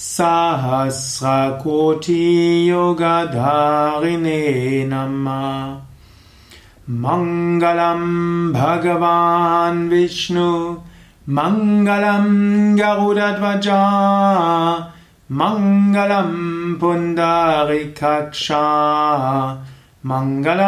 सहस्रकोटियुगधागिने नमः मङ्गलम् भगवान् विष्णु मङ्गलम् Mangalam मङ्गलम् पुन्दािखक्षा मङ्गलायथनोही